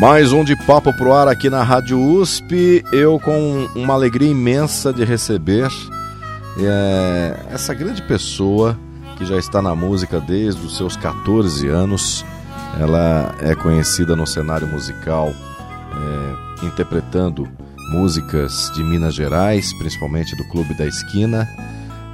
Mais um de Papo Pro Ar aqui na Rádio USP. Eu com uma alegria imensa de receber é, essa grande pessoa que já está na música desde os seus 14 anos. Ela é conhecida no cenário musical, é, interpretando músicas de Minas Gerais, principalmente do Clube da Esquina.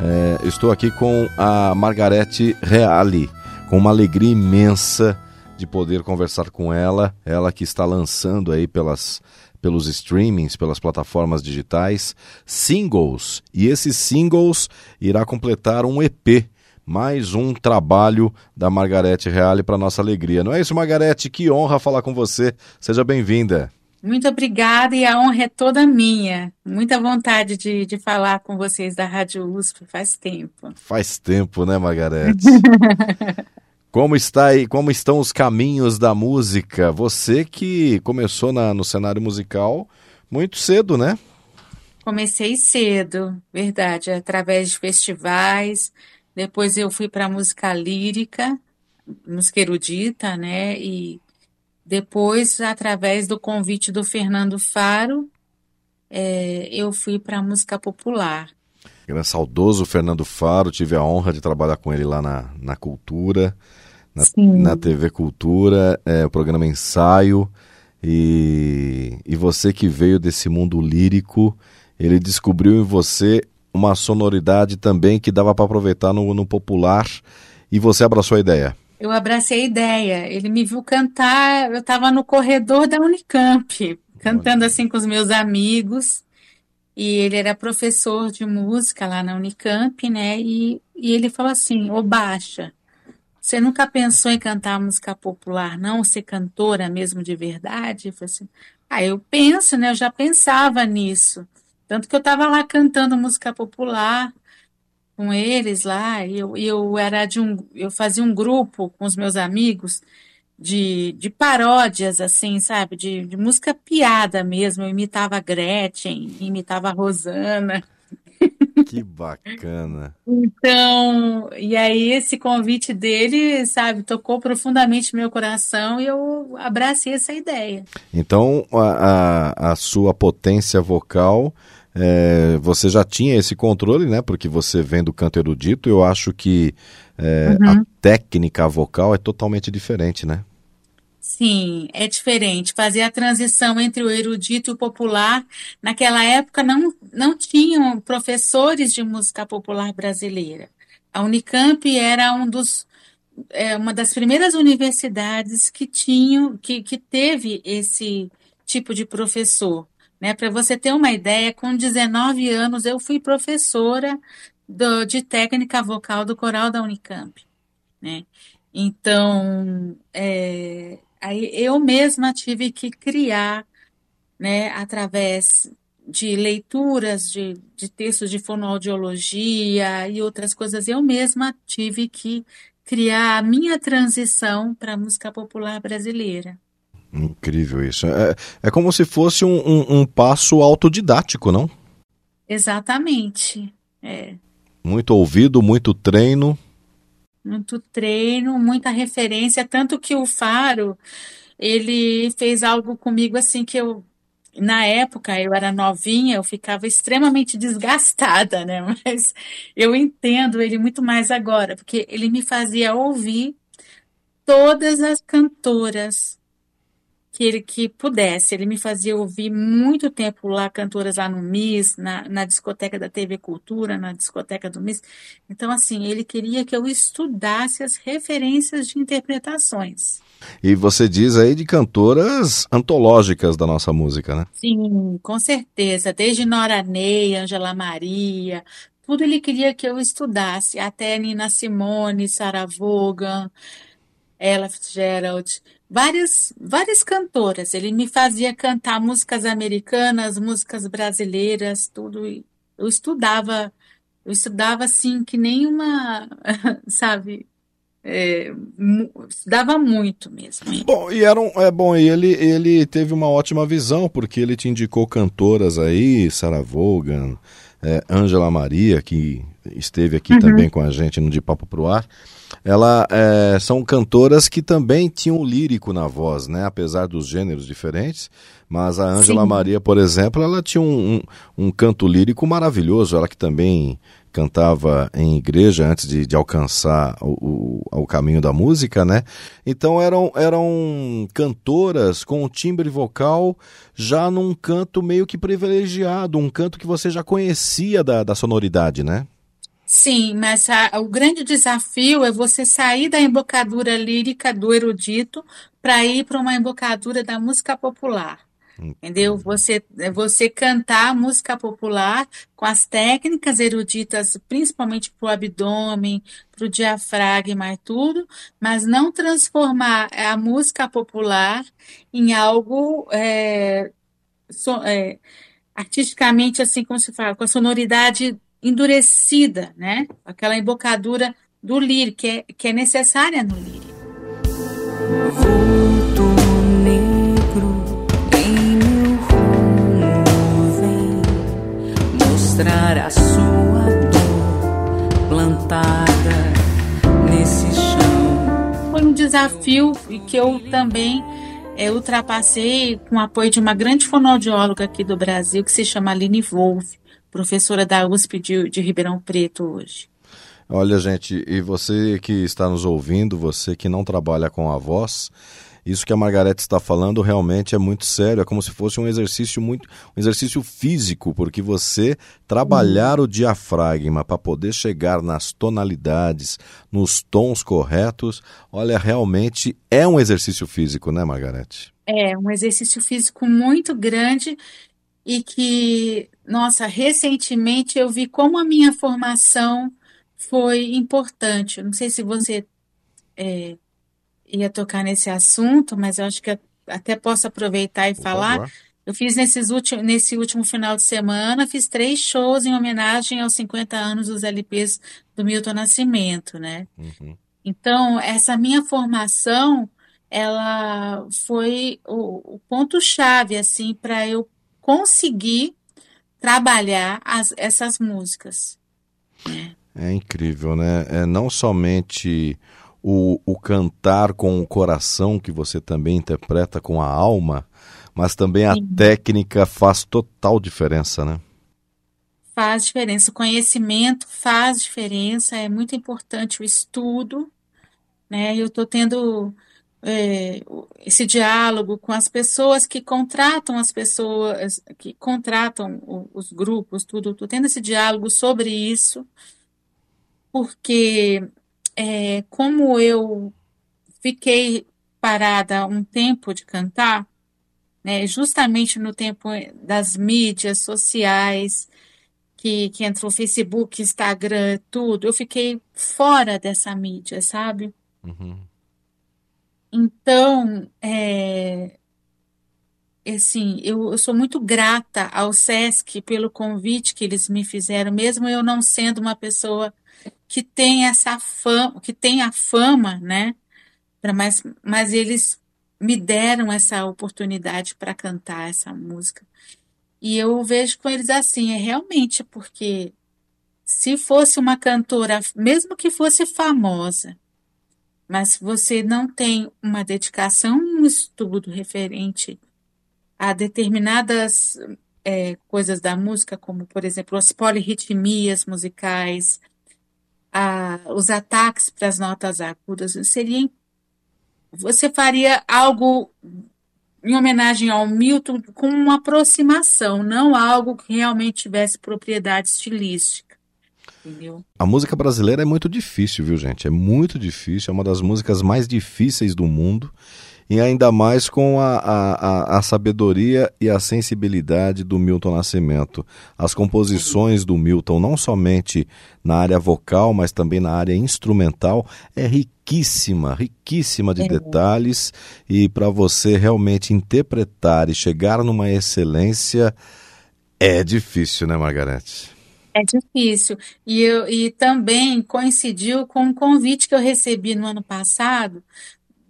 É, estou aqui com a Margarete Reale, com uma alegria imensa de poder conversar com ela, ela que está lançando aí pelas pelos streamings, pelas plataformas digitais, singles. E esses singles irá completar um EP, mais um trabalho da Margarete Reale para nossa alegria. Não é isso, Margarete? Que honra falar com você. Seja bem-vinda. Muito obrigada e a honra é toda minha. Muita vontade de, de falar com vocês da Rádio USP faz tempo. Faz tempo, né, Margarete? Como está aí, como estão os caminhos da música? Você que começou na, no cenário musical muito cedo, né? Comecei cedo, verdade, através de festivais. Depois eu fui para música lírica, música erudita, né? E depois, através do convite do Fernando Faro, é, eu fui para música popular. Grande saudoso Fernando Faro, tive a honra de trabalhar com ele lá na, na Cultura na, na TV Cultura, é, o programa Ensaio. E, e você que veio desse mundo lírico, ele descobriu em você uma sonoridade também que dava para aproveitar no, no popular e você abraçou a ideia. Eu abracei a ideia. Ele me viu cantar, eu estava no corredor da Unicamp, cantando assim com os meus amigos. E ele era professor de música lá na Unicamp, né? E, e ele falou assim: Ô Baixa, você nunca pensou em cantar música popular, não? Ser cantora mesmo de verdade? Eu assim, ah, eu penso, né? Eu já pensava nisso. Tanto que eu estava lá cantando música popular com eles lá, e eu, eu era de um. Eu fazia um grupo com os meus amigos de, de paródias, assim, sabe? De, de música piada mesmo. Eu imitava Gretchen, imitava Rosana. Que bacana. Então, e aí esse convite dele, sabe, tocou profundamente meu coração e eu abracei essa ideia. Então, a, a, a sua potência vocal, é, você já tinha esse controle, né? Porque você vem do canto erudito, eu acho que é, uhum. a técnica vocal é totalmente diferente, né? Sim, é diferente. Fazer a transição entre o erudito e o popular. Naquela época não, não tinham professores de música popular brasileira. A Unicamp era um dos, é, uma das primeiras universidades que tinham, que, que teve esse tipo de professor. Né? Para você ter uma ideia, com 19 anos eu fui professora do, de técnica vocal do coral da Unicamp. Né? Então, é, Aí eu mesma tive que criar, né, através de leituras de, de textos de fonoaudiologia e outras coisas, eu mesma tive que criar a minha transição para a música popular brasileira. Incrível isso. É, é como se fosse um, um, um passo autodidático, não? Exatamente. É. Muito ouvido, muito treino muito treino, muita referência, tanto que o Faro, ele fez algo comigo assim que eu na época eu era novinha, eu ficava extremamente desgastada, né? Mas eu entendo ele muito mais agora, porque ele me fazia ouvir todas as cantoras que ele que pudesse. Ele me fazia ouvir muito tempo lá cantoras lá no MIS, na, na discoteca da TV Cultura, na discoteca do MIS. Então, assim, ele queria que eu estudasse as referências de interpretações. E você diz aí de cantoras antológicas da nossa música, né? Sim, com certeza. Desde Nora Ney, Angela Maria, tudo ele queria que eu estudasse. Até Nina Simone, Sarah Vaughan, Ella Fitzgerald, várias, várias cantoras. Ele me fazia cantar músicas americanas, músicas brasileiras, tudo. Eu estudava, eu estudava assim que nem uma, sabe, é, estudava muito mesmo. Bom, e era um, é bom, e ele, ele teve uma ótima visão, porque ele te indicou cantoras aí, Sarah Vaughan, é, Angela Maria, que esteve aqui uhum. também com a gente no De Papo Pro Ar, ela é, são cantoras que também tinham lírico na voz, né? Apesar dos gêneros diferentes. Mas a Ângela Maria, por exemplo, ela tinha um, um, um, canto lírico maravilhoso. Ela que também cantava em igreja antes de, de alcançar o, o, o, caminho da música, né? Então eram, eram cantoras com um timbre vocal já num canto meio que privilegiado, um canto que você já conhecia da, da sonoridade, né? Sim, mas a, o grande desafio é você sair da embocadura lírica do erudito para ir para uma embocadura da música popular. Entendeu? Você, você cantar música popular com as técnicas eruditas, principalmente para o abdômen, para o diafragma e tudo, mas não transformar a música popular em algo é, so, é, artisticamente, assim como se fala, com a sonoridade endurecida, né? Aquela embocadura do lírico, que é, que é necessária no lírico. Vulto negro em meu rumo vem mostrar a sua dor plantada nesse chão. Foi um desafio e que eu também é, ultrapassei com o apoio de uma grande fonoaudióloga aqui do Brasil que se chama Aline Wolff professora da USP de, de Ribeirão Preto hoje. Olha, gente, e você que está nos ouvindo, você que não trabalha com a voz, isso que a Margarete está falando realmente é muito sério, é como se fosse um exercício muito um exercício físico, porque você trabalhar o diafragma para poder chegar nas tonalidades, nos tons corretos, olha, realmente é um exercício físico, né, Margarete? É, um exercício físico muito grande e que, nossa, recentemente eu vi como a minha formação foi importante. Não sei se você é, ia tocar nesse assunto, mas eu acho que até posso aproveitar e Por falar. Favor. Eu fiz nesses últimos, nesse último final de semana, fiz três shows em homenagem aos 50 anos dos LPs do Milton Nascimento, né? Uhum. Então, essa minha formação, ela foi o, o ponto-chave, assim, para eu conseguir trabalhar as, essas músicas. É incrível, né? É não somente o, o cantar com o coração que você também interpreta com a alma, mas também a Sim. técnica faz total diferença, né? Faz diferença. O conhecimento faz diferença. É muito importante o estudo, né? Eu estou tendo é, esse diálogo com as pessoas que contratam as pessoas, que contratam os grupos, tudo, estou tendo esse diálogo sobre isso, porque é, como eu fiquei parada um tempo de cantar, né, justamente no tempo das mídias sociais, que, que entrou Facebook, Instagram, tudo, eu fiquei fora dessa mídia, sabe? Uhum. Então, é, assim, eu, eu, sou muito grata ao SESC pelo convite que eles me fizeram, mesmo eu não sendo uma pessoa que tem essa fama, que tem a fama, né? Mas, mas eles me deram essa oportunidade para cantar essa música. E eu vejo com eles assim, é realmente porque se fosse uma cantora, mesmo que fosse famosa, mas se você não tem uma dedicação, um estudo referente a determinadas é, coisas da música, como, por exemplo, as polirritmias musicais, a, os ataques para as notas agudas, seria, você faria algo em homenagem ao Milton com uma aproximação, não algo que realmente tivesse propriedade estilística. Entendeu? A música brasileira é muito difícil, viu, gente? É muito difícil, é uma das músicas mais difíceis do mundo. e ainda mais com a, a, a, sabedoria e a sensibilidade do Milton Nascimento. As composições do Milton, não somente na área vocal, mas também na área instrumental, é riquíssima, riquíssima de é. detalhes e para você realmente interpretar e chegar numa excelência é difícil, né, Margarete? É difícil. E, eu, e também coincidiu com um convite que eu recebi no ano passado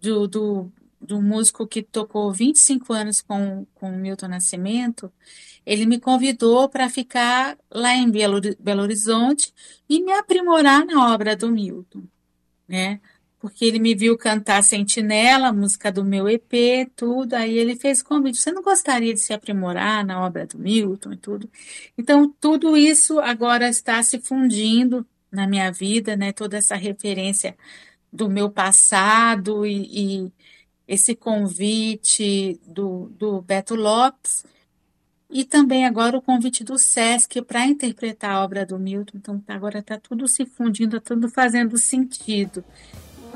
do, do, do músico que tocou 25 anos com, com Milton Nascimento. Ele me convidou para ficar lá em Belo, Belo Horizonte e me aprimorar na obra do Milton. Né? Porque ele me viu cantar Sentinela, música do meu EP, tudo. Aí ele fez convite: você não gostaria de se aprimorar na obra do Milton e tudo? Então, tudo isso agora está se fundindo na minha vida, né? Toda essa referência do meu passado e, e esse convite do, do Beto Lopes. E também agora o convite do SESC para interpretar a obra do Milton. Então agora está tudo se fundindo, está tudo fazendo sentido.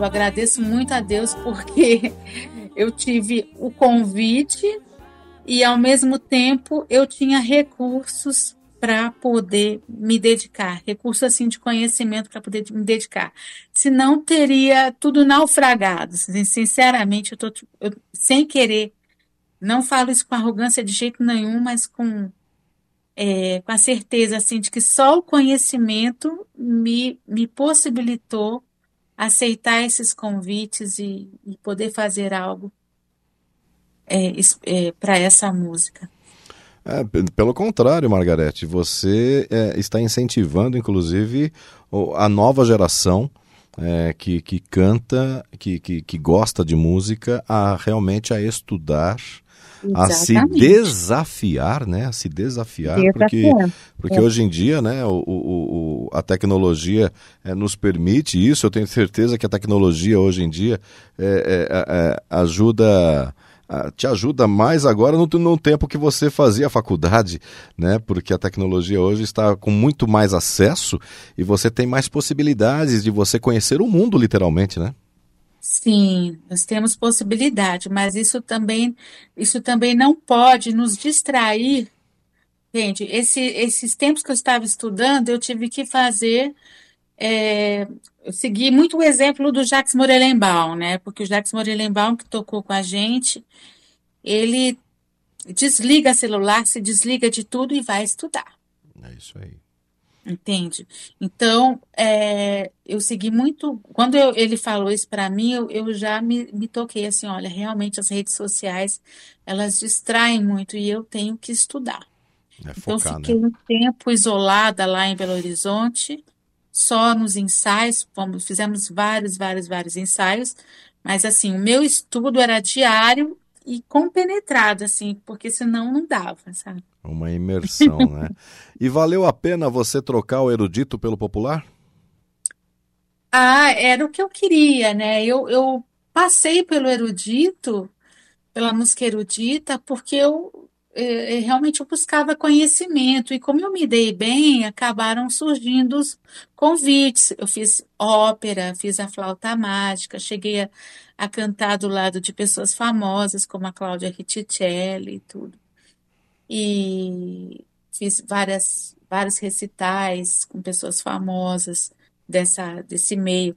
eu agradeço muito a Deus porque eu tive o convite e ao mesmo tempo eu tinha recursos para poder me dedicar, recursos assim de conhecimento para poder me dedicar. Senão teria tudo naufragado. Sinceramente, eu tô eu, sem querer, não falo isso com arrogância de jeito nenhum, mas com é, com a certeza assim de que só o conhecimento me, me possibilitou aceitar esses convites e, e poder fazer algo é, é, para essa música. É, pelo contrário, Margarete, você é, está incentivando, inclusive, a nova geração é, que, que canta, que, que, que gosta de música, a realmente a estudar a se desafiar, né? A se desafiar, porque, porque é. hoje em dia, né, o, o, o a tecnologia é, nos permite isso. Eu tenho certeza que a tecnologia hoje em dia é, é, é ajuda te ajuda mais agora no, no, tempo que você fazia a faculdade, né? Porque a tecnologia hoje está com muito mais acesso e você tem mais possibilidades de você conhecer o mundo, literalmente, né? Sim, nós temos possibilidade, mas isso também, isso também não pode nos distrair. Gente, esse, esses tempos que eu estava estudando, eu tive que fazer, é, muito o exemplo do Jacques Morellenbaum, né? Porque o Jacques Morellenbaum, que tocou com a gente, ele desliga celular, se desliga de tudo e vai estudar. É isso aí. Entende? Então, é, eu segui muito. Quando eu, ele falou isso para mim, eu, eu já me, me, toquei assim: olha, realmente as redes sociais elas distraem muito e eu tenho que estudar. É então, focar, fiquei né? um tempo isolada lá em Belo Horizonte, só nos ensaios, fomos, fizemos vários, vários, vários ensaios, mas assim, o meu estudo era diário e compenetrado, assim, porque senão não dava, sabe? Uma imersão, né? E valeu a pena você trocar o erudito pelo popular? Ah, era o que eu queria, né? Eu, eu passei pelo erudito, pela música erudita, porque eu, eu realmente eu buscava conhecimento. E como eu me dei bem, acabaram surgindo os convites. Eu fiz ópera, fiz a flauta mágica, cheguei a, a cantar do lado de pessoas famosas, como a Cláudia Riccicelli e tudo e fiz várias, vários recitais com pessoas famosas dessa, desse meio.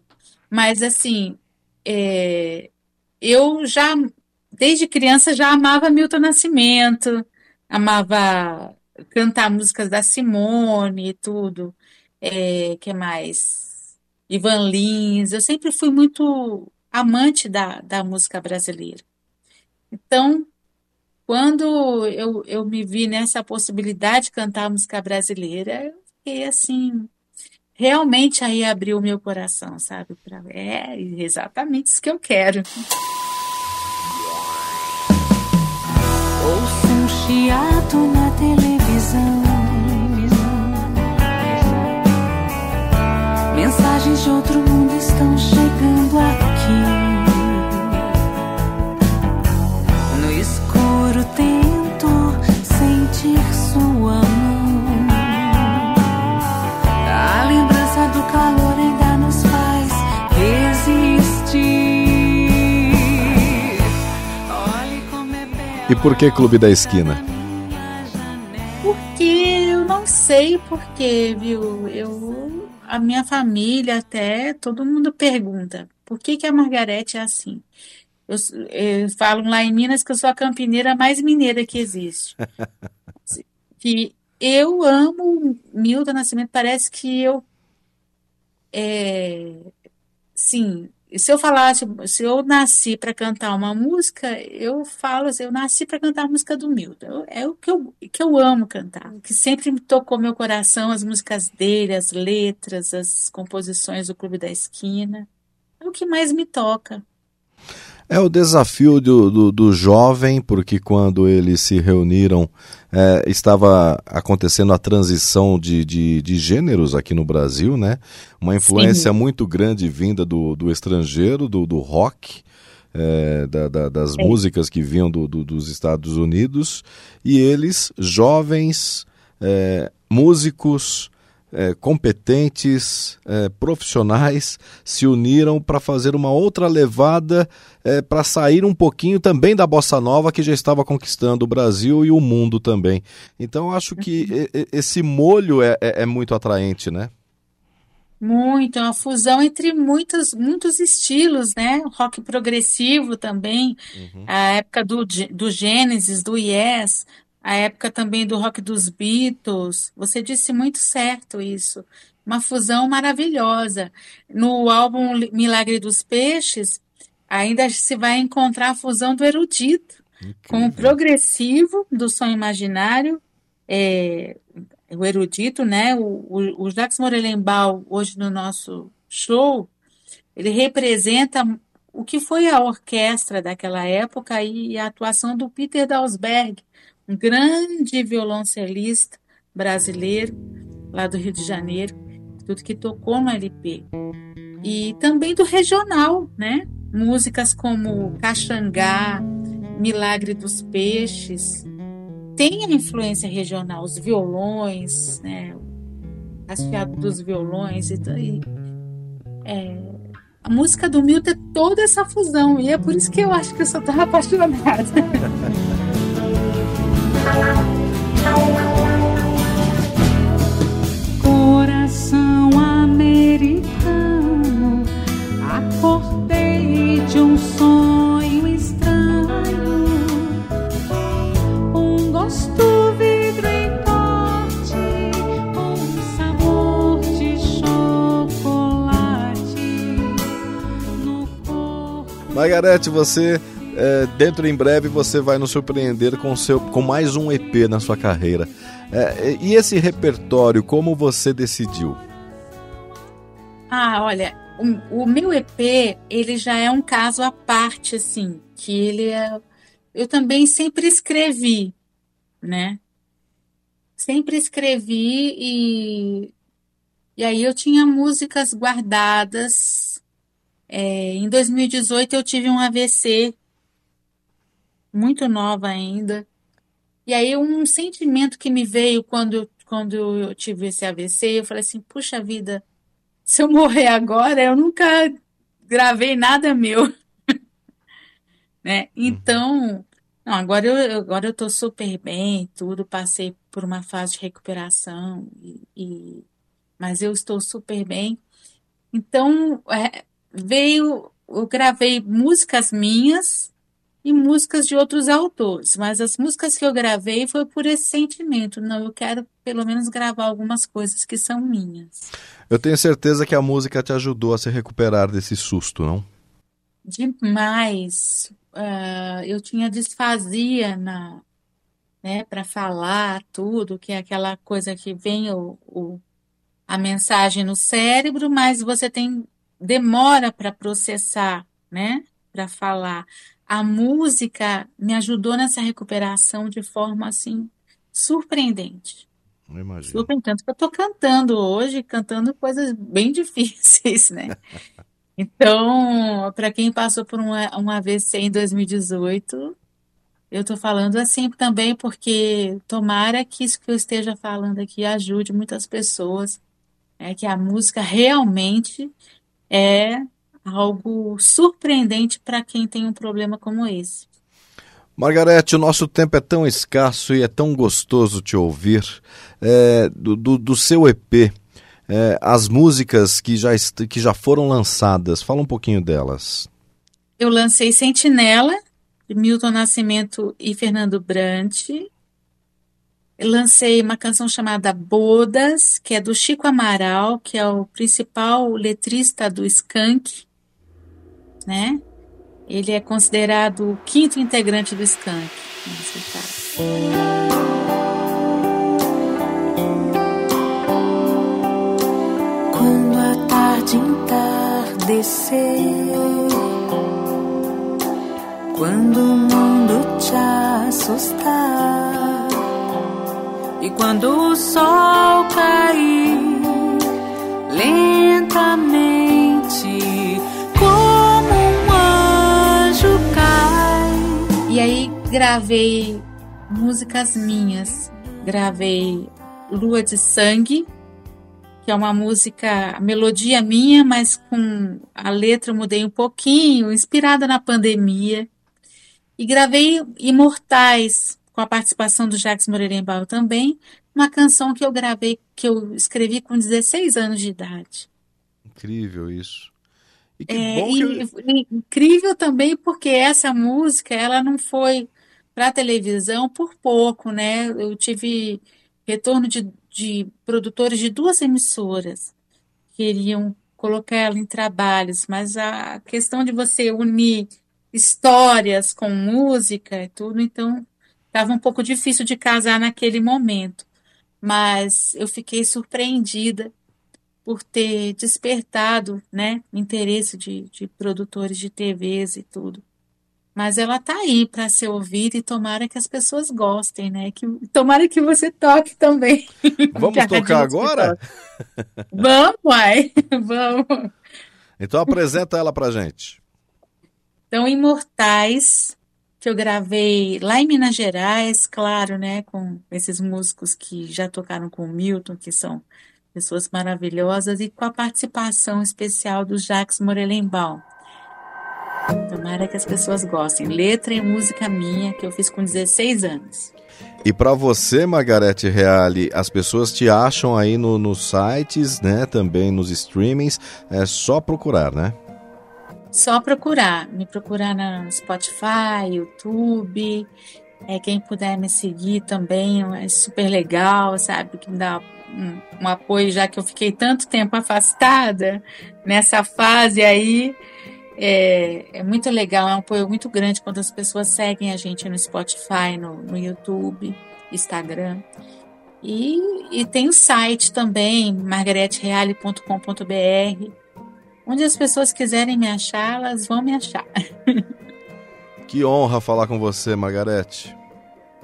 Mas, assim, é, eu já, desde criança, já amava Milton Nascimento, amava cantar músicas da Simone e tudo. É, que mais? Ivan Lins. Eu sempre fui muito amante da, da música brasileira. Então, quando eu, eu me vi nessa possibilidade de cantar música brasileira, fiquei assim, realmente aí abriu o meu coração, sabe? Pra, é exatamente isso que eu quero. Ouço um chiado na televisão. Mensagens de outro mundo estão chegando E por que Clube da Esquina? Porque eu não sei porquê, viu? Eu, a minha família até, todo mundo pergunta, por que que a Margarete é assim? Eu, falam lá em Minas que eu sou a campineira mais mineira que existe. Que eu amo Milton Nascimento, parece que eu, é, sim, se eu falasse, se eu nasci para cantar uma música, eu falo assim, eu nasci para cantar a música do Milton. É o que eu, que eu amo cantar, que sempre me tocou meu coração, as músicas dele, as letras, as composições do Clube da Esquina. É o que mais me toca. É o desafio do, do, do jovem, porque quando eles se reuniram, é, estava acontecendo a transição de, de, de gêneros aqui no Brasil, né? Uma influência Sim. muito grande vinda do, do estrangeiro, do, do rock, é, da- da- das É. músicas que vinham do, do- dos Estados Unidos, e eles, jovens, é, músicos, é, competentes, é, profissionais, se uniram para fazer uma outra levada para sair um pouquinho também da bossa nova que já estava conquistando o Brasil e o mundo também. Então eu acho que e- esse molho é, é- é muito atraente, né? Muito, é uma fusão entre muitos, muitos estilos, né? Rock progressivo também, a época do, do Gênesis, do Yes, a época também do rock dos Beatles. Você disse muito certo isso. Uma fusão maravilhosa. No álbum Milagre dos Peixes, ainda se vai encontrar a fusão do erudito com o progressivo do som imaginário, é, o erudito, né? O, o, o Jacques Morelenbaum, hoje no nosso show, ele representa o que foi a orquestra daquela época e a atuação do Peter Dalsberg, um grande violoncelista brasileiro, lá do Rio de Janeiro, tudo que tocou no LP. E também do regional, né? Músicas como Caxangá, Milagre dos Peixes, tem a influência regional, os violões, né? O dos violões e, é, a música do Milton é toda essa fusão e é por isso que eu acho que eu sou tão apaixonada. Coração americano, acordei de um sonho estranho. Um gosto vidro em corte, um sabor de chocolate no corpo. Margarete, você é, dentro em breve você vai nos surpreender com, seu, com mais um EP na sua carreira. É, e esse repertório, como você decidiu? Ah, olha, o, o meu EP, ele já é um caso à parte, assim, que ele é... Eu também sempre escrevi, né? Sempre escrevi e... E aí eu tinha músicas guardadas. É, em 2018 eu tive um AVC, muito nova ainda. E aí um sentimento que me veio quando, quando eu tive esse AVC, eu falei assim, puxa vida, se eu morrer agora, eu nunca gravei nada meu, né? Então, não, agora eu, agora eu tô super bem, tudo, passei por uma fase de recuperação, e, e- mas eu estou super bem. Então, é, veio, eu gravei músicas minhas e músicas de outros autores, mas as músicas que eu gravei foi por esse sentimento. Não, eu quero pelo menos gravar algumas coisas que são minhas. Eu tenho certeza que a música te ajudou a se recuperar desse susto, não? Demais. Ah, eu tinha disfasia na, né, para falar tudo, que é aquela coisa que vem o, o, a mensagem no cérebro, mas você tem demora para processar, né? Para falar. A música me ajudou nessa recuperação de forma assim surpreendente. Imagino. Super, tanto que eu estou cantando hoje, cantando coisas bem difíceis, né? Então, para quem passou por uma, um AVC em 2018, eu estou falando assim também porque tomara que isso que eu esteja falando aqui ajude muitas pessoas, é que a música realmente é algo surpreendente para quem tem um problema como esse. Margarete, o nosso tempo é tão escasso e é tão gostoso te ouvir. É, do, do, do, seu EP, é, as músicas que já, que já foram lançadas, fala um pouquinho delas. Eu lancei Sentinela, de Milton Nascimento e Fernando Brant. Eu lancei uma canção chamada Bodas, que é do Chico Amaral, que é o principal letrista do Skank, né? Ele é considerado o quinto integrante do Skank. Quando a tarde entardecer, quando o mundo te assustar, e quando o sol cair lentamente gravei músicas minhas. Gravei Lua de Sangue, que é uma música, melodia minha, mas com a letra eu mudei um pouquinho, inspirada na pandemia. E gravei Imortais, com a participação do Jacques Moreira também, uma canção que eu gravei, que eu escrevi com 16 anos de idade. Incrível isso. E que é, bom que eu... incrível também porque essa música ela não foi para televisão por pouco, né? Eu tive retorno de, de produtores de duas emissoras que queriam colocar ela em trabalhos, mas a questão de você unir histórias com música e tudo, então estava um pouco difícil de casar naquele momento. Mas eu fiquei surpreendida por ter despertado né, interesse de, de produtores de TVs e tudo. Mas ela tá aí para ser ouvida e tomara que as pessoas gostem, né? Que, tomara que você toque também. Vamos tocar agora? Vamos, pai. Vamos. Então apresenta ela pra gente. Então, Imortais, que eu gravei lá em Minas Gerais, claro, né? Com esses músicos que já tocaram com o Milton, que são pessoas maravilhosas e com a participação especial do Jacques Morelenbaum. Tomara que as pessoas gostem. Letra e música minha que eu fiz com 16 anos. E para você, Margarete Reale, as pessoas te acham aí no, nos sites, né? Também nos streamings. É só procurar, né? Só procurar. Me procurar na Spotify, YouTube. É, quem puder me seguir também é super legal, sabe? Que me dá um, um, apoio, já que eu fiquei tanto tempo afastada nessa fase aí. É, é, muito legal, é um apoio muito grande quando as pessoas seguem a gente no Spotify, no, no YouTube, Instagram. E, e, tem o site também, margaretereale.com.br, onde as pessoas quiserem me achar, elas vão me achar. Que honra falar com você, Margarete.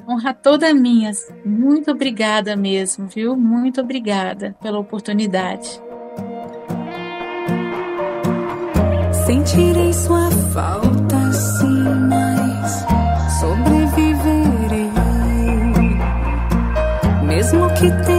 Honra toda minha. Muito obrigada mesmo, viu? Muito obrigada pela oportunidade. Sentirei sua falta, sim, mas sobreviverei. Mesmo que tenha